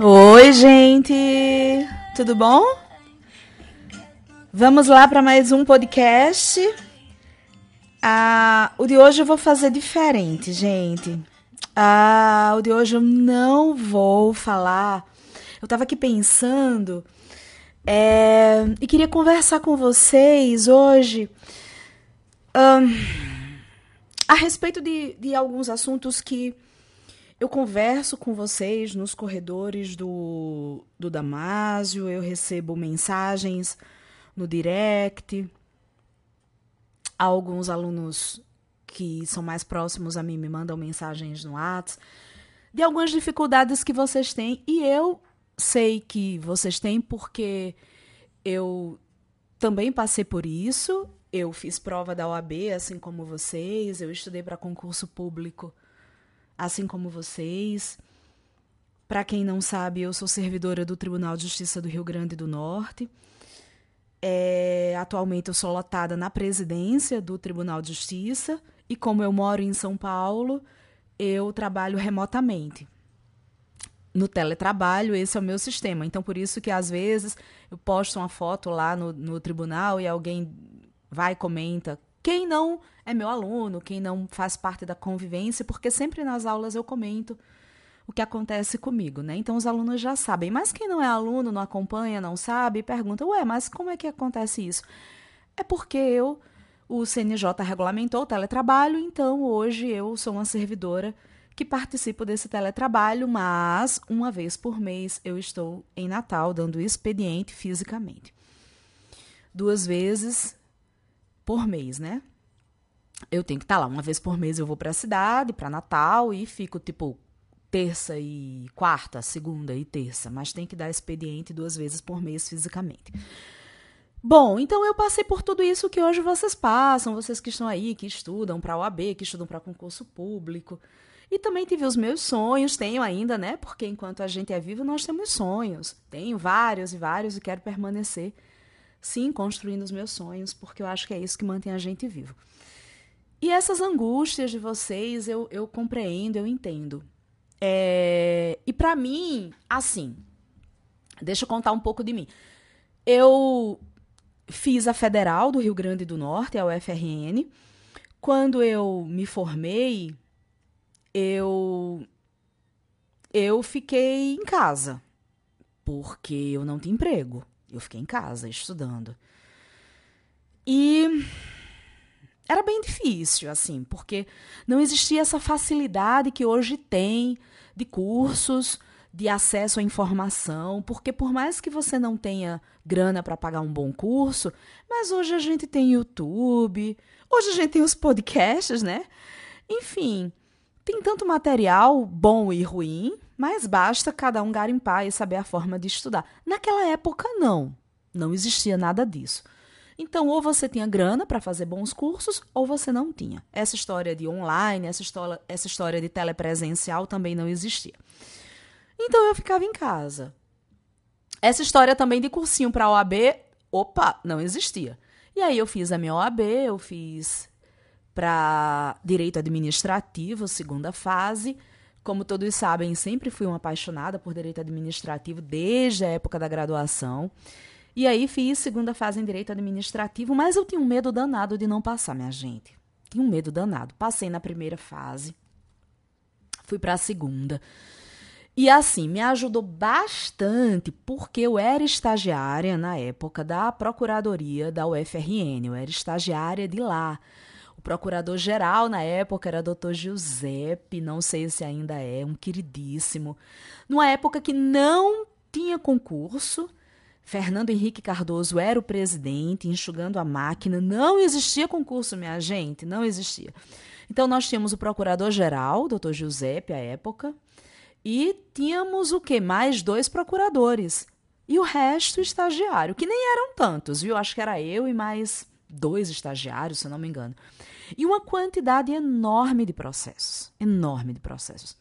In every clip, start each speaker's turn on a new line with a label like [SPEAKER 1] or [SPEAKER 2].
[SPEAKER 1] Oi, gente! Tudo bom? Vamos lá para mais um podcast. Ah, o de hoje eu vou fazer diferente, gente. Ah, o de hoje eu não vou falar. Eu estava aqui pensando é, e queria conversar com vocês hoje um, a respeito de, de alguns assuntos que eu converso com vocês nos corredores do, do Damásio, eu recebo mensagens no direct. Alguns alunos que são mais próximos a mim me mandam mensagens no WhatsApp de algumas dificuldades que vocês têm e eu sei que vocês têm porque eu também passei por isso. Eu fiz prova da OAB, assim como vocês, eu estudei para concurso público assim como vocês. Para quem não sabe, eu sou servidora do Tribunal de Justiça do Rio Grande do Norte. É, atualmente eu sou lotada na presidência do Tribunal de Justiça e como eu moro em São Paulo, eu trabalho remotamente. No teletrabalho, esse é o meu sistema. Então, por isso que às vezes eu posto uma foto lá no, no tribunal e alguém vai e comenta quem não é meu aluno, quem não faz parte da convivência, porque sempre nas aulas eu comento o que acontece comigo, né? Então os alunos já sabem. Mas quem não é aluno, não acompanha, não sabe, pergunta: "Ué, mas como é que acontece isso?" É porque eu o CNJ regulamentou o teletrabalho, então hoje eu sou uma servidora que participo desse teletrabalho, mas uma vez por mês eu estou em Natal dando expediente fisicamente. Duas vezes por mês, né? Eu tenho que estar tá lá uma vez por mês. Eu vou para a cidade, para Natal e fico tipo terça e quarta, segunda e terça, mas tem que dar expediente duas vezes por mês fisicamente. Bom, então eu passei por tudo isso que hoje vocês passam, vocês que estão aí, que estudam para OAB, que estudam para concurso público. E também tive os meus sonhos, tenho ainda, né? Porque enquanto a gente é vivo, nós temos sonhos. Tenho vários e vários e quero permanecer sim, construindo os meus sonhos, porque eu acho que é isso que mantém a gente vivo. E essas angústias de vocês eu, eu compreendo, eu entendo. É, e para mim, assim, deixa eu contar um pouco de mim. Eu fiz a Federal do Rio Grande do Norte, a UFRN. Quando eu me formei, eu eu fiquei em casa, porque eu não tinha emprego. Eu fiquei em casa estudando. E era bem difícil, assim, porque não existia essa facilidade que hoje tem de cursos, de acesso à informação, porque por mais que você não tenha grana para pagar um bom curso, mas hoje a gente tem YouTube, hoje a gente tem os podcasts, né? Enfim, tem tanto material bom e ruim, mas basta cada um garimpar e saber a forma de estudar. Naquela época, não. Não existia nada disso. Então, ou você tinha grana para fazer bons cursos, ou você não tinha. Essa história de online, essa história, essa história de telepresencial também não existia. Então, eu ficava em casa. Essa história também de cursinho para OAB, opa, não existia. E aí eu fiz a minha OAB, eu fiz para direito administrativo, segunda fase. Como todos sabem, sempre fui uma apaixonada por direito administrativo desde a época da graduação. E aí fiz segunda fase em direito administrativo, mas eu tinha um medo danado de não passar, minha gente. Tinha um medo danado. Passei na primeira fase, fui para a segunda. E assim, me ajudou bastante porque eu era estagiária na época da Procuradoria da UFRN, eu era estagiária de lá. Procurador-geral na época era Dr. Giuseppe, não sei se ainda é, um queridíssimo. Numa época que não tinha concurso, Fernando Henrique Cardoso era o presidente, enxugando a máquina, não existia concurso, minha gente, não existia. Então nós tínhamos o procurador-geral, Dr. Giuseppe, à época, e tínhamos o que? Mais dois procuradores. E o resto estagiário, que nem eram tantos, viu? Acho que era eu e mais dois estagiários, se eu não me engano. E uma quantidade enorme de processos, enorme de processos.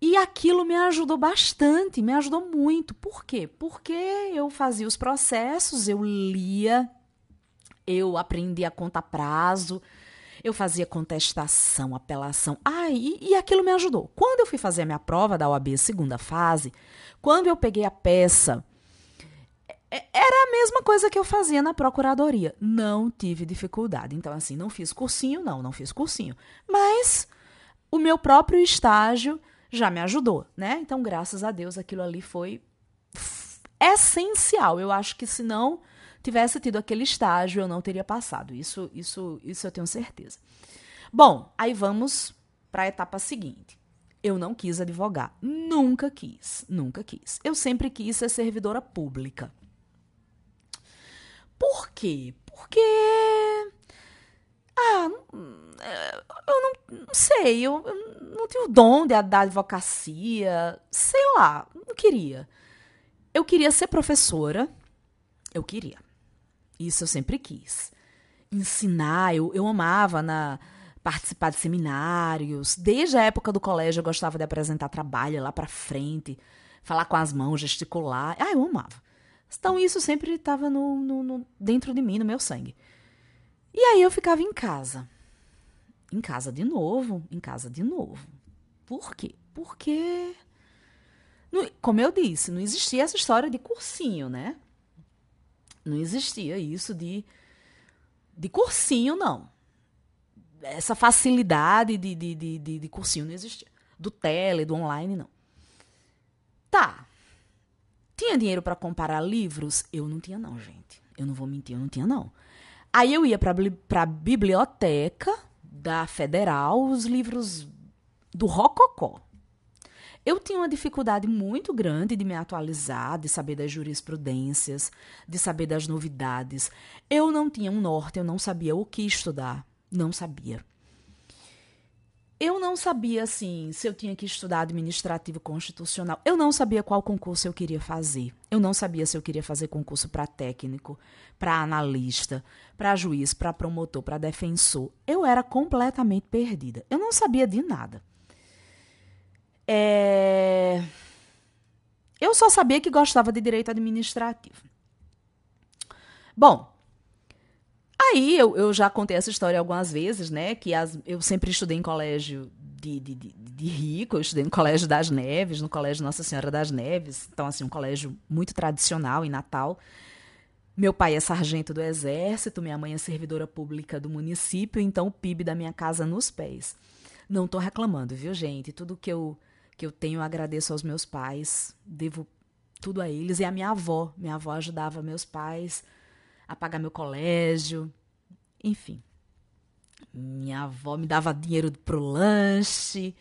[SPEAKER 1] E aquilo me ajudou bastante, me ajudou muito. Por quê? Porque eu fazia os processos, eu lia, eu aprendia a contar prazo, Eu fazia contestação, apelação. Ah, e, e aquilo me ajudou. Quando eu fui fazer a minha prova da OAB segunda fase, quando eu peguei a peça, era a mesma coisa que eu fazia na procuradoria. Não tive dificuldade. Então, assim, não fiz cursinho, não, não fiz cursinho. Mas o meu próprio estágio já me ajudou, né? Então, graças a Deus, aquilo ali foi essencial. Eu acho que se não tivesse tido aquele estágio, eu não teria passado. Isso, isso, isso eu tenho certeza. Bom, aí vamos para a etapa seguinte. Eu não quis advogar. Nunca quis. Nunca quis. Eu sempre quis ser servidora pública. Por quê? Porque. Ah, eu não, não sei. Eu, eu, não tinha o dom de, da advocacia. Sei lá. Não queria. Eu queria ser professora. Eu queria. Isso eu sempre quis. Ensinar, eu, eu amava na participar de seminários. Desde a época do colégio eu gostava de apresentar trabalho lá para frente, falar com as mãos, gesticular. Ah, eu amava. Então isso sempre estava no, no, no, dentro de mim, no meu sangue. E aí eu ficava em casa. Em casa de novo, em casa de novo. Por quê? Porque, como eu disse, não existia essa história de cursinho, né? Não existia isso de, de cursinho, não. Essa facilidade de, de, de, de, de cursinho não existia. Do tele, do online, não. Tá, tinha dinheiro para comprar livros? Eu não tinha, não, gente. Eu não vou mentir, eu não tinha, não. Aí eu ia para a biblioteca da Federal, os livros do Rococó. Eu tinha uma dificuldade muito grande de me atualizar, de saber das jurisprudências, de saber das novidades. Eu não tinha um norte, eu não sabia o que estudar. Não sabia. Eu não sabia, assim, se eu tinha que estudar administrativo constitucional. Eu não sabia qual concurso eu queria fazer. Eu não sabia se eu queria fazer concurso para técnico, para analista, para juiz, para promotor, para defensor. Eu era completamente perdida. Eu não sabia de nada. É... Eu só sabia que gostava de direito administrativo. Bom, Aí eu, eu já contei essa história algumas vezes, né? Que as, eu sempre estudei em colégio de, de, de, de, rico, eu estudei no Colégio das Neves, no Colégio Nossa Senhora das Neves, então, assim, um colégio muito tradicional em Natal. Meu pai é sargento do Exército, minha mãe é servidora pública do município, então o PIB da minha casa nos pés. Não estou reclamando, viu, gente? Tudo que eu, que eu tenho eu agradeço aos meus pais, devo tudo a eles. E a minha avó, minha avó ajudava meus pais a pagar meu colégio, enfim. Minha avó me dava dinheiro pro lanche.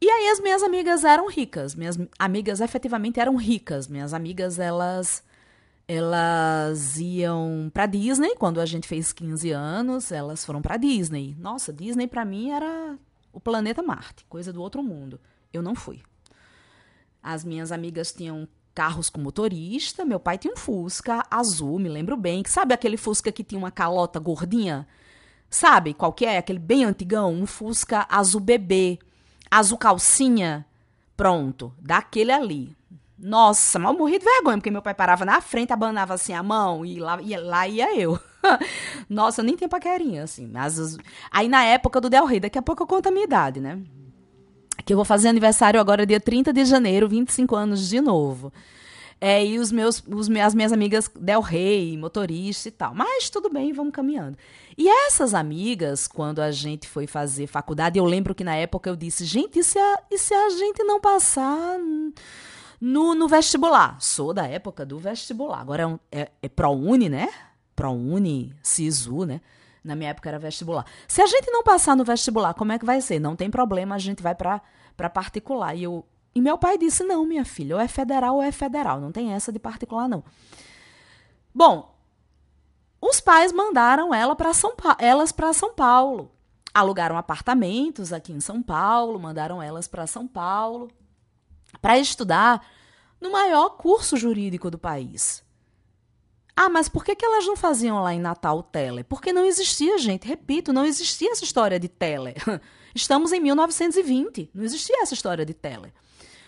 [SPEAKER 1] E aí as minhas amigas eram ricas. Minhas amigas efetivamente eram ricas. Minhas amigas, elas elas iam para Disney quando a gente fez 15 anos, elas foram para Disney. Nossa, Disney para mim era o planeta Marte, coisa do outro mundo. Eu não fui. As minhas amigas tinham carros com motorista. Meu pai tinha um Fusca azul, me lembro bem. Sabe aquele Fusca que tinha uma calota gordinha? Sabe qual que é? Aquele bem antigão, um Fusca azul bebê, azul calcinha. Pronto, daquele ali. Nossa, mal morri de vergonha, porque meu pai parava na frente, abanava assim a mão e lá, e lá ia eu. Nossa, nem tem paquerinha, assim. Mas, aí na época do Del Rey, daqui a pouco eu conto a minha idade, né? Que eu vou fazer aniversário agora dia 30 de janeiro, 25 anos de novo. É, e os meus, os, as minhas amigas Del Rey, motorista e tal. Mas tudo bem, vamos caminhando. E essas amigas, quando a gente foi fazer faculdade, eu lembro que na época eu disse, gente, e se a, e se a gente não passar no, no vestibular? Sou da época do vestibular. Agora é, é, é ProUni, né? ProUni, SISU, né? Na minha época era vestibular. Se a gente não passar no vestibular, como é que vai ser? Não tem problema, a gente vai para particular. E, eu, e meu pai disse: não, minha filha, ou é federal ou é federal. Não tem essa de particular, não. Bom, os pais mandaram ela pra São elas para São Paulo. Alugaram apartamentos aqui em São Paulo, mandaram elas para São Paulo para estudar no maior curso jurídico do país. Ah, mas por que, que elas não faziam lá em Natal tele? Porque não existia, gente. Repito, não existia essa história de tele. Estamos em 1920, não existia essa história de tele.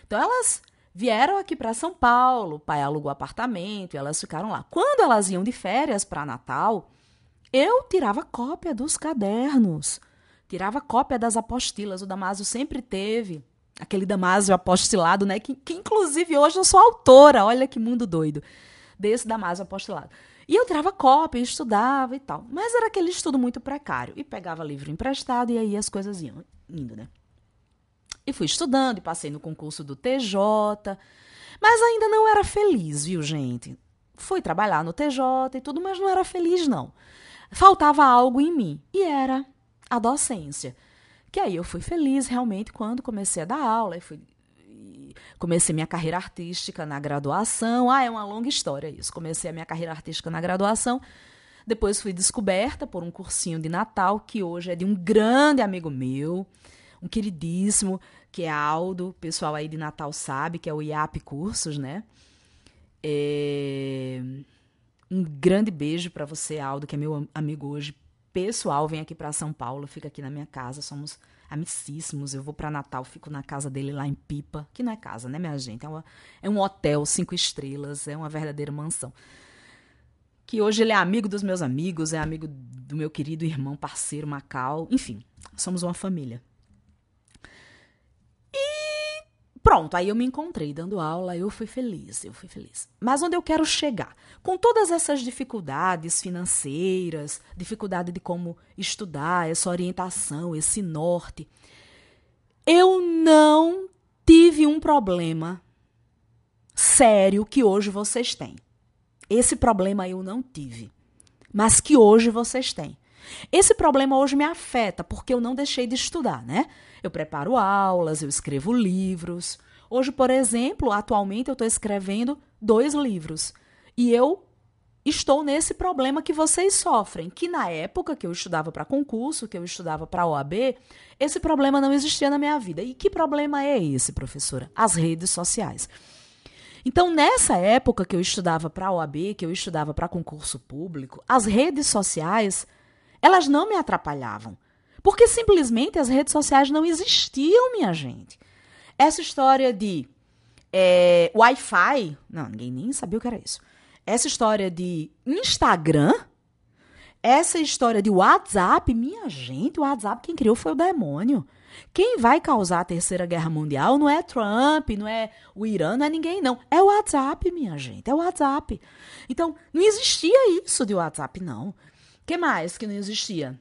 [SPEAKER 1] Então elas vieram aqui para São Paulo, o pai alugou apartamento e elas ficaram lá. Quando elas iam de férias para Natal, Eu tirava cópia dos cadernos, tirava cópia das apostilas. O Damásio sempre teve aquele Damásio apostilado, né? Que, que inclusive hoje eu sou autora, olha que mundo doido, desse Damásio apostilado. E eu tirava cópia, estudava e tal. Mas era aquele estudo muito precário. E pegava livro emprestado e aí as coisas iam indo, né? E fui estudando e passei no concurso do TJ. Mas ainda não era feliz, viu, gente? Fui trabalhar no TJ e tudo, mas não era feliz, não. Faltava algo em mim. E era a docência. Que aí eu fui feliz realmente quando comecei a dar aula e fui comecei minha carreira artística na graduação. Ah, é uma longa história isso. Comecei a minha carreira artística na graduação. Depois fui descoberta por um cursinho de Natal que hoje é de um grande amigo meu, um queridíssimo, que é Aldo. O pessoal aí de Natal sabe que é o IAP Cursos, né? É... Um grande beijo para você, Aldo, que é meu amigo hoje pessoal. Vem aqui para São Paulo, fica aqui na minha casa. Somos amicíssimos. Eu vou para Natal, fico na casa dele lá em Pipa, que não é casa, né, minha gente? É, uma, é um hotel cinco estrelas, é uma verdadeira mansão. Que hoje ele é amigo dos meus amigos, é amigo do meu querido irmão, parceiro Macau. Enfim, somos uma família. Pronto, aí eu me encontrei dando aula, eu fui feliz, eu fui feliz. Mas onde eu quero chegar? Com todas essas dificuldades financeiras, dificuldade de como estudar, essa orientação, esse norte, eu não tive um problema sério que hoje vocês têm. Esse problema eu não tive, mas que hoje vocês têm. Esse problema hoje me afeta porque eu não deixei de estudar, né? Eu preparo aulas, eu escrevo livros. Hoje, por exemplo, atualmente eu estou escrevendo dois livros. E eu estou nesse problema que vocês sofrem, que na época que eu estudava para concurso, que eu estudava para OAB, esse problema não existia na minha vida. E que problema é esse, professora? As redes sociais. Então, nessa época que eu estudava para OAB, que eu estudava para concurso público, as redes sociais, elas não me atrapalhavam. Porque simplesmente as redes sociais não existiam, minha gente. Essa história de é, Wi-Fi, não, ninguém nem sabia o que era isso. Essa história de Instagram, essa história de WhatsApp, minha gente, o WhatsApp quem criou foi o demônio. Quem vai causar a terceira guerra mundial não é Trump, não é o Irã, não é ninguém, não. É o WhatsApp, minha gente, é o WhatsApp. Então, não existia isso de WhatsApp, não. Que mais que não existia?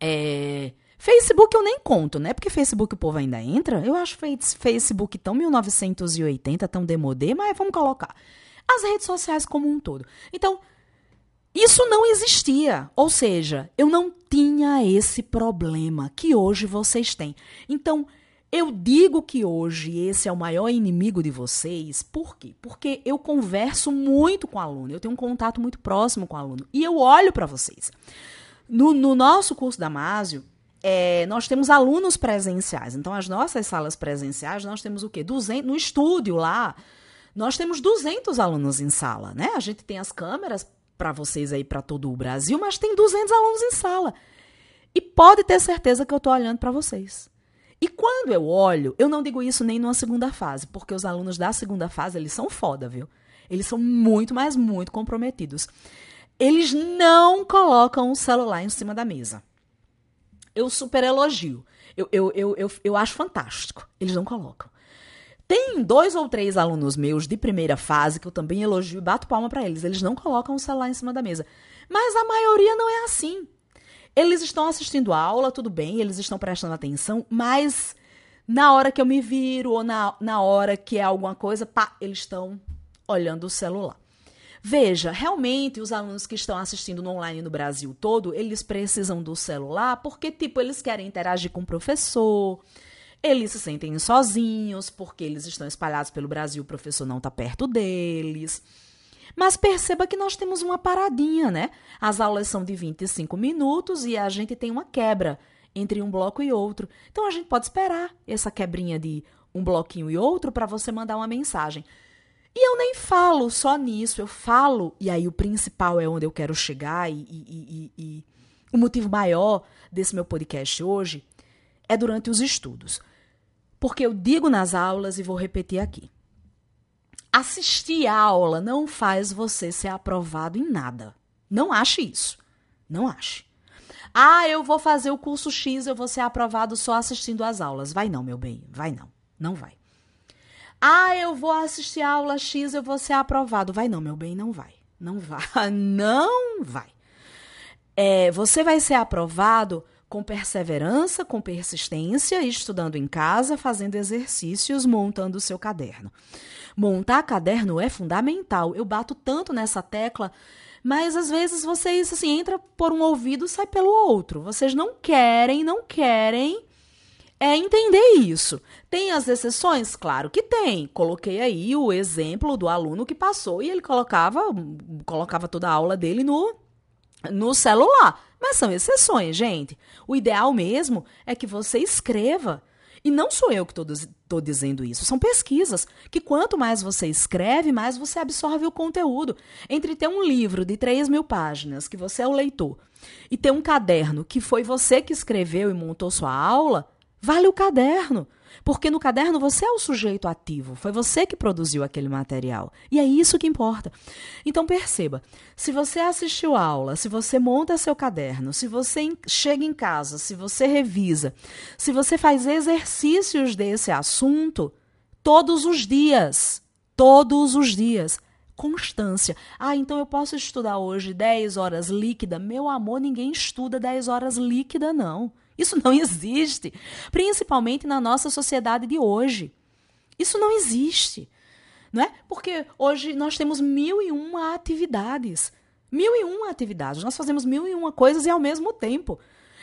[SPEAKER 1] É, Facebook eu nem conto, né? Porque Facebook o povo ainda entra. Eu acho Facebook tão 1980, tão demodê, mas vamos colocar. As redes sociais como um todo. Então, isso não existia. Ou seja, eu não tinha esse problema que hoje vocês têm. Então, eu digo que hoje esse é o maior inimigo de vocês, por quê? Porque eu converso muito com o aluno, eu tenho um contato muito próximo com o aluno e eu olho para vocês. No, no nosso curso da Másio, é, nós temos alunos presenciais. Então, as nossas salas presenciais, nós temos o quê? 200, no estúdio lá, nós temos 200 alunos em sala, né? A gente tem as câmeras para vocês aí para todo o Brasil, mas tem 200 alunos em sala. E pode ter certeza que eu estou olhando para vocês. E quando eu olho, eu não digo isso nem numa segunda fase, porque os alunos da segunda fase, eles são foda, viu? Eles são muito, mas muito comprometidos eles não colocam o celular em cima da mesa. Eu super elogio. Eu, eu, eu, eu, eu acho fantástico. Eles não colocam. Tem dois ou três alunos meus de primeira fase que eu também elogio e bato palma para eles. Eles não colocam o celular em cima da mesa. Mas a maioria não é assim. Eles estão assistindo a aula, tudo bem, eles estão prestando atenção, mas na hora que eu me viro ou na, na hora que é alguma coisa, pá, eles estão olhando o celular. Veja, realmente os alunos que estão assistindo no online no Brasil todo, eles precisam do celular porque, tipo, eles querem interagir com o professor, eles se sentem sozinhos porque eles estão espalhados pelo Brasil, o professor não está perto deles. Mas perceba que nós temos uma paradinha, né? As aulas são de 25 minutos e a gente tem uma quebra entre um bloco e outro. Então a gente pode esperar essa quebrinha de um bloquinho e outro para você mandar uma mensagem. E eu nem falo só nisso, eu falo, e aí o principal é onde eu quero chegar, e, e, e, e o motivo maior desse meu podcast hoje é durante os estudos. Porque eu digo nas aulas e vou repetir aqui. Assistir a aula não faz você ser aprovado em nada. Não ache isso. Não ache. Ah, eu vou fazer o curso X, eu vou ser aprovado só assistindo às aulas. Vai não, meu bem, vai não. Não vai. Ah, eu vou assistir a aula X, eu vou ser aprovado. Vai não, meu bem, não vai. Não vai. Não vai. É, você vai ser aprovado com perseverança, com persistência, estudando em casa, fazendo exercícios, montando o seu caderno. Montar caderno é fundamental. Eu bato tanto nessa tecla, mas às vezes vocês assim entra por um ouvido, sai pelo outro. Vocês não querem, não querem é entender isso. Tem as exceções? Claro que tem. Coloquei aí o exemplo do aluno que passou e ele colocava colocava toda a aula dele no no celular. Mas são exceções, gente. O ideal mesmo é que você escreva. E não sou eu que estou dizendo isso, são pesquisas. Que quanto mais você escreve, mais você absorve o conteúdo. Entre ter um livro de 3 mil páginas, que você é o leitor, e ter um caderno que foi você que escreveu e montou sua aula, vale o caderno. Porque no caderno você é o sujeito ativo, foi você que produziu aquele material. E é isso que importa. Então perceba, se você assistiu a aula, se você monta seu caderno, se você chega em casa, se você revisa, se você faz exercícios desse assunto todos os dias, todos os dias, constância. Ah, então eu posso estudar hoje 10 horas líquida? Meu amor, ninguém estuda 10 horas líquida não. Isso não existe, principalmente na nossa sociedade de hoje. Isso não existe, não é? Porque hoje nós temos mil e uma atividades, mil e uma atividades. Nós fazemos mil e uma coisas e ao mesmo tempo.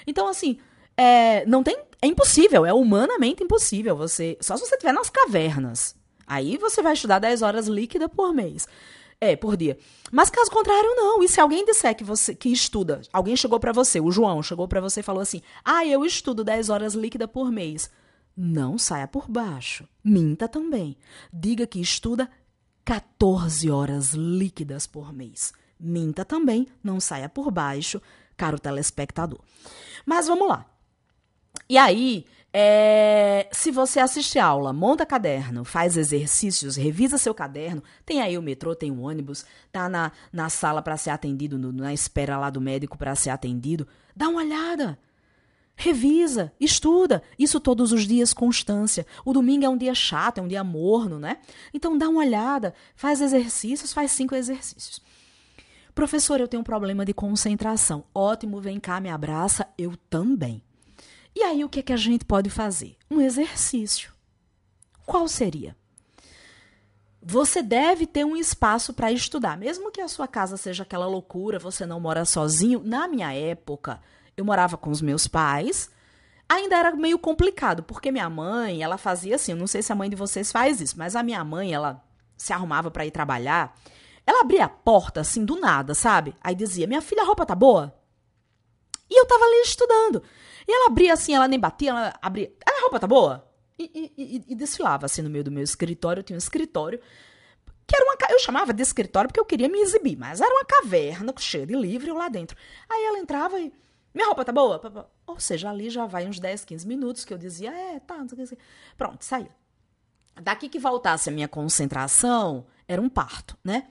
[SPEAKER 1] Então, assim, é, não tem, é impossível, é humanamente impossível. Você, só se você estiver nas cavernas. Aí você vai estudar 10 horas líquida por mês. É, por dia. Mas caso contrário, não. E se alguém disser que você que estuda, alguém chegou para você, o João chegou para você e falou assim: "Ah, eu estudo 10 horas líquida por mês". Não saia por baixo. Minta também. Diga que estuda 14 horas líquidas por mês. Minta também, não saia por baixo, caro telespectador. Mas vamos lá. E aí, é, se você assiste aula, monta caderno, faz exercícios, revisa seu caderno, tem aí o metrô, tem o ônibus, tá na, na sala para ser atendido, no, na espera lá do médico para ser atendido, dá uma olhada. Revisa, estuda. Isso todos os dias, constância. O domingo é um dia chato, é um dia morno, né? Então dá uma olhada, faz exercícios, faz cinco exercícios. Professor, eu tenho um problema de concentração. Ótimo, vem cá, me abraça. Eu também. E aí o que, é que a gente pode fazer? Um exercício. Qual seria? Você deve ter um espaço para estudar, mesmo que a sua casa seja aquela loucura, você não mora sozinho. Na minha época, eu morava com os meus pais. Ainda era meio complicado, porque minha mãe, ela fazia assim, eu não sei se a mãe de vocês faz isso, mas a minha mãe, ela se arrumava para ir trabalhar, ela abria a porta assim do nada, sabe? Aí dizia: "Minha filha, a roupa tá boa?" E eu tava ali estudando. E ela abria assim, ela nem batia, ela abria. A roupa tá boa? E, e, e, desfilava assim no meio do meu escritório. Eu tinha um escritório que era uma. Eu chamava de escritório porque eu queria me exibir, mas era uma caverna cheia de livro lá dentro. Aí ela entrava e. Minha roupa tá boa? Ou seja, ali já vai uns 10, 15 minutos que eu dizia, é, tá, não sei o que. Pronto, saía. Daqui que voltasse a minha concentração, era um parto, né?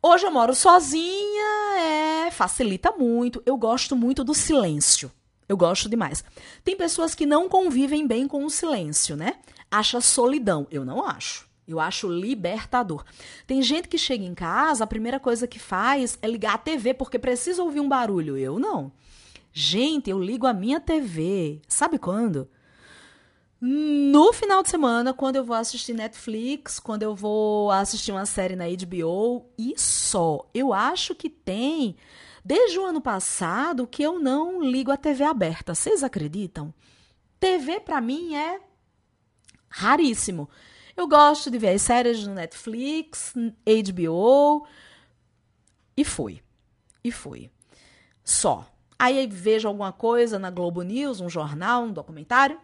[SPEAKER 1] Hoje eu moro sozinha, é, facilita muito. Eu gosto muito do silêncio. Eu gosto demais. Tem pessoas que não convivem bem com o silêncio, né? Acha solidão. Eu não acho. Eu acho libertador. Tem gente que chega em casa, a primeira coisa que faz é ligar a TV porque precisa ouvir um barulho. Eu não. Gente, eu ligo a minha TV. Sabe quando? No final de semana, quando eu vou assistir Netflix, quando eu vou assistir uma série na HBO e só. Eu acho que tem desde o ano passado que eu não ligo a TV aberta. Vocês acreditam? TV para mim é raríssimo. Eu gosto de ver as séries no Netflix, HBO e fui. E fui. Só. Aí vejo alguma coisa na Globo News, um jornal, um documentário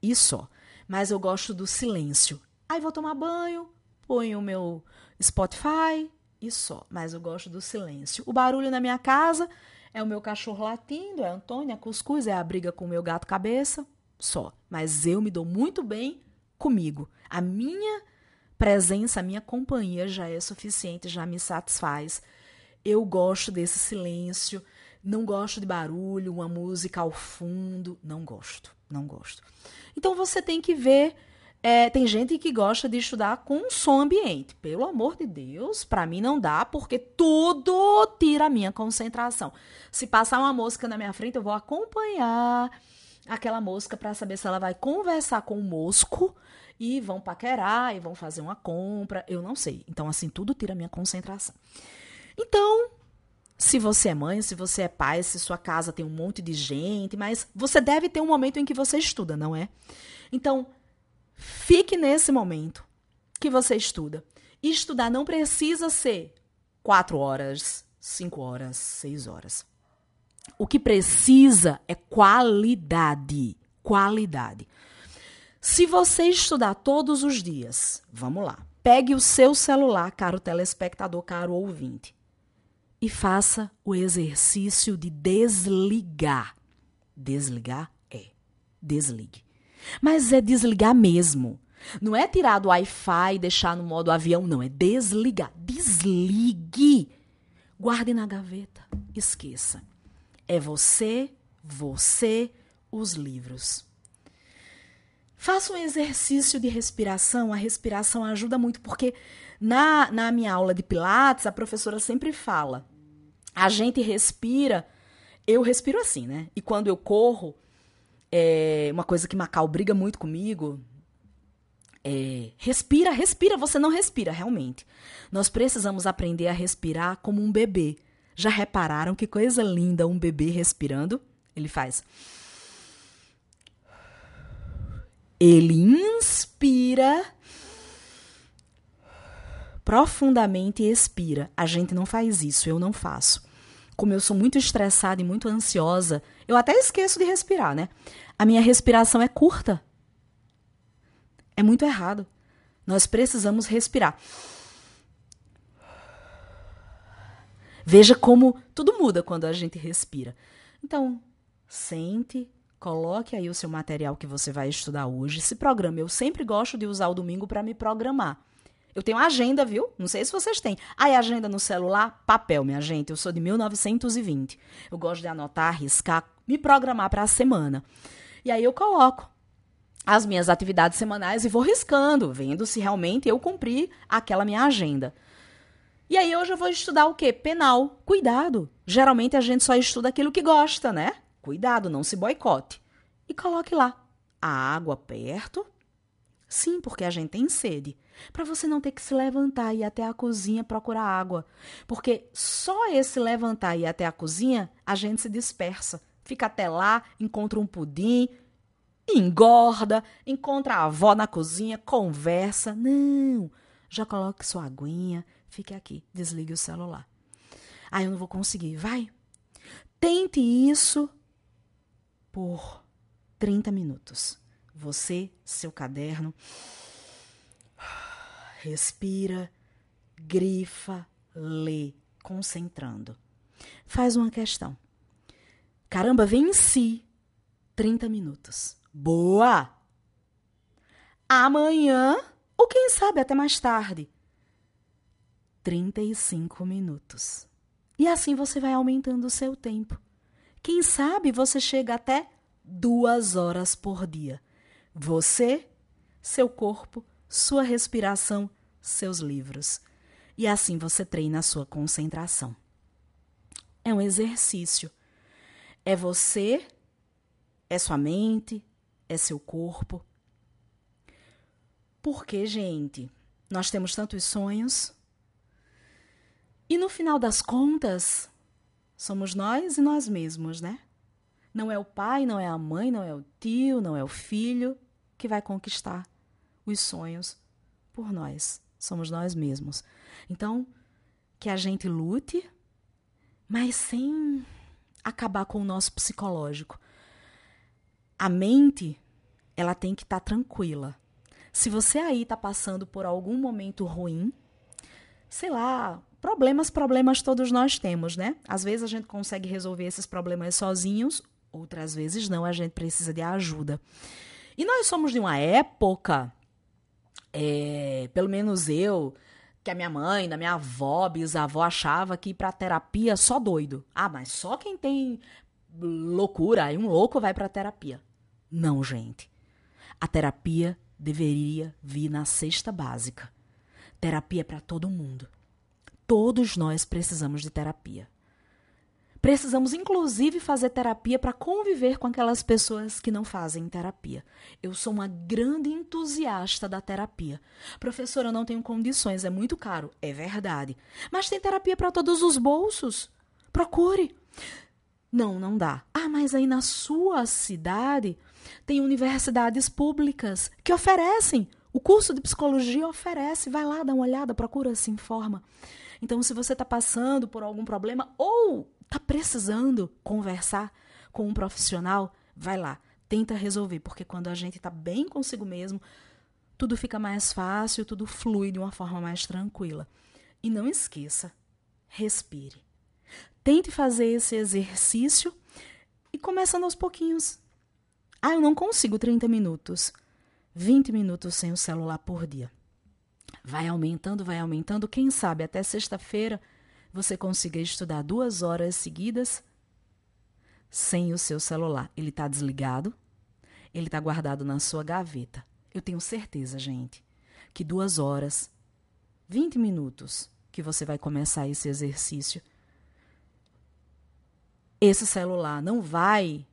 [SPEAKER 1] e só. Mas eu gosto do silêncio. Aí vou tomar banho, ponho o meu Spotify e só. Mas eu gosto do silêncio. O barulho na minha casa é o meu cachorro latindo, é a Antônia, a cuscuz, é a briga com o meu gato cabeça, só. Mas eu me dou muito bem comigo. A minha presença, a minha companhia já é suficiente, já me satisfaz. Eu gosto desse silêncio, Não gosto de barulho, uma música ao fundo. Não gosto, não gosto. Então você tem que ver. É, tem gente que gosta de estudar com som ambiente. Pelo amor de Deus, para mim não dá, porque tudo tira a minha concentração. Se passar uma mosca na minha frente, eu vou acompanhar aquela mosca para saber se ela vai conversar com o mosco e vão paquerar e vão fazer uma compra. Eu não sei. Então, assim, tudo tira a minha concentração. Então, se você é mãe, se você é pai, se sua casa tem um monte de gente, mas você deve ter um momento em que você estuda, não é? Então, fique nesse momento que você estuda. E estudar não precisa ser quatro horas, cinco horas, seis horas. O que precisa é qualidade. Qualidade. Se você estudar todos os dias, vamos lá, pegue o seu celular, caro telespectador, caro ouvinte, e faça o exercício de desligar. Desligar é desligue. Mas é desligar mesmo. Não é tirar do Wi-Fi e deixar no modo avião, não. É desligar. Desligue. Guarde na gaveta. Esqueça. É você, você, os livros. Faça um exercício de respiração. A respiração ajuda muito, porque na, na minha aula de Pilates, a professora sempre fala a gente respira. Eu respiro assim, né? E quando eu corro, é uma coisa que Macau briga muito comigo. É, respira, respira, você não respira, realmente. Nós precisamos aprender a respirar como um bebê. Já repararam que coisa linda um bebê respirando? Ele faz. Ele inspira profundamente e expira. A gente não faz isso, eu não faço. Como eu sou muito estressada e muito ansiosa, eu até esqueço de respirar, né? A minha respiração é curta. É muito errado. Nós precisamos respirar. Veja como tudo muda quando a gente respira. Então, sente, coloque aí o seu material que você vai estudar hoje, se programe. Eu sempre gosto de usar o domingo para me programar. Eu tenho agenda, viu? Não sei se vocês têm. Aí, agenda no celular, papel, minha gente. Eu sou de 1920. Eu gosto de anotar, arriscar, me programar para a semana. E aí eu coloco as minhas atividades semanais e vou riscando, vendo se realmente eu cumpri aquela minha agenda. E aí hoje eu vou estudar o quê? Penal. Cuidado. Geralmente a gente só estuda aquilo que gosta, né? Cuidado, não se boicote. E coloque lá a água perto. Sim, porque a gente tem sede para você não ter que se levantar e ir até a cozinha procurar água. Porque só esse levantar e ir até a cozinha, a gente se dispersa. Fica até lá, encontra um pudim, engorda, encontra a avó na cozinha, conversa. Não! Já coloque sua aguinha, fique aqui, desligue o celular. Ah, eu não vou conseguir. Vai. Tente isso por 30 minutos. Você, seu caderno respira, grifa, lê, concentrando. Faz uma questão. Caramba, vem em si. 30 minutos. Boa! Amanhã, ou quem sabe até mais tarde. 35 minutos. E assim você vai aumentando o seu tempo. Quem sabe você chega até duas horas por dia. Você, seu corpo, sua respiração, seus livros. E assim você treina a sua concentração. É um exercício. É você, é sua mente, é seu corpo. Porque, gente, nós temos tantos sonhos. E no final das contas, somos nós e nós mesmos, né? Não é o pai, não é a mãe, não é o tio, não é o filho que vai conquistar os sonhos por nós. Somos nós mesmos. Então, que a gente lute, mas sem acabar com o nosso psicológico. A mente, ela tem que estar tá tranquila. Se você aí está passando por algum momento ruim, sei lá, problemas, problemas todos nós temos, né? Às vezes a gente consegue resolver esses problemas sozinhos, outras vezes não, a gente precisa de ajuda. E nós somos de uma época é, pelo menos eu que a minha mãe, da minha avó, bisavó achava que ir pra terapia só doido. Ah, mas só quem tem loucura, aí um louco vai pra terapia. Não, gente. A terapia deveria vir na cesta básica. Terapia é para todo mundo. Todos nós precisamos de terapia. Precisamos, inclusive, fazer terapia para conviver com aquelas pessoas que não fazem terapia. Eu sou uma grande entusiasta da terapia. Professora, eu não tenho condições, é muito caro. É verdade. Mas tem terapia para todos os bolsos. Procure. Não, não dá. Ah, mas aí na sua cidade tem universidades públicas que oferecem. O curso de psicologia oferece. Vai lá, dá uma olhada, procura, se informa. Então, se você está passando por algum problema ou está precisando conversar com um profissional, vai lá, tenta resolver, porque quando a gente está bem consigo mesmo, tudo fica mais fácil, tudo flui de uma forma mais tranquila. E não esqueça, respire. Tente fazer esse exercício e começando aos pouquinhos. Ah, eu não consigo 30 minutos. 20 minutos sem o celular por dia. Vai aumentando, vai aumentando. Quem sabe até sexta-feira você consiga estudar duas horas seguidas sem o seu celular. Ele está desligado, ele está guardado na sua gaveta. Eu tenho certeza, gente, que duas horas, 20 minutos que você vai começar esse exercício, esse celular não vai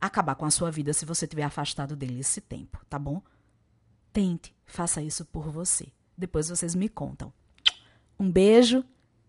[SPEAKER 1] acabar com a sua vida se você tiver afastado dele esse tempo, tá bom? Tente, faça isso por você. Depois vocês me contam. Um beijo